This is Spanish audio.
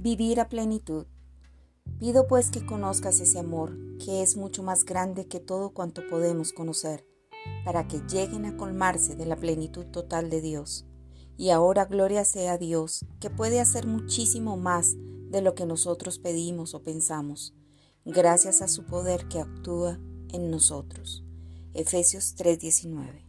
Vivir a plenitud. Pido pues que conozcas ese amor, que es mucho más grande que todo cuanto podemos conocer, para que lleguen a colmarse de la plenitud total de Dios. Y ahora gloria sea a Dios, que puede hacer muchísimo más de lo que nosotros pedimos o pensamos, gracias a su poder que actúa en nosotros. Efesios 3:19